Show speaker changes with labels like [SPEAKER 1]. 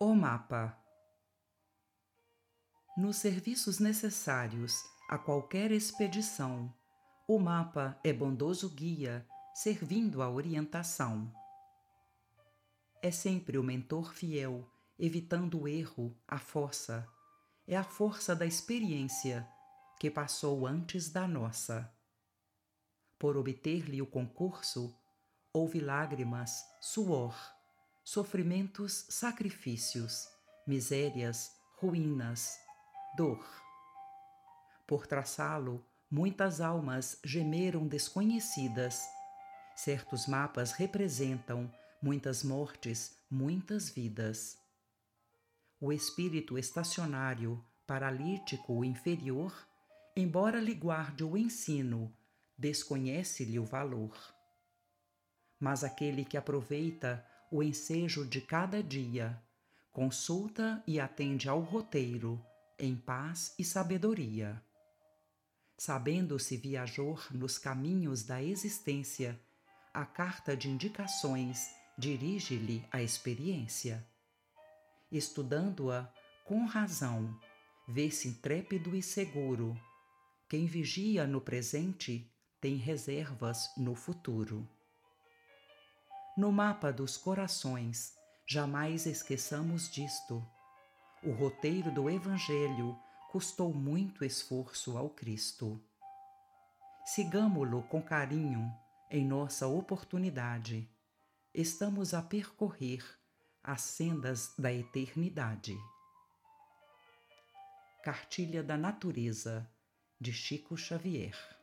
[SPEAKER 1] O mapa. Nos serviços necessários a qualquer expedição, o mapa é bondoso guia, servindo a orientação. É sempre o mentor fiel, evitando o erro, a força. É a força da experiência que passou antes da nossa. Por obter-lhe o concurso, houve lágrimas, suor, sofrimentos, sacrifícios, misérias, ruínas, dor. Por traçá-lo, muitas almas gemeram desconhecidas. Certos mapas representam muitas mortes, muitas vidas. O espírito estacionário, paralítico inferior, embora lhe guarde o ensino, desconhece-lhe o valor. Mas aquele que aproveita o ensejo de cada dia, consulta e atende ao roteiro, em paz e sabedoria. Sabendo-se viajor nos caminhos da existência, a carta de indicações dirige-lhe a experiência. Estudando-a com razão, vê-se intrépido e seguro. Quem vigia no presente tem reservas no futuro no mapa dos corações. Jamais esqueçamos disto. O roteiro do Evangelho custou muito esforço ao Cristo. Sigamo-lo com carinho em nossa oportunidade. Estamos a percorrer as sendas da eternidade. Cartilha da Natureza, de Chico Xavier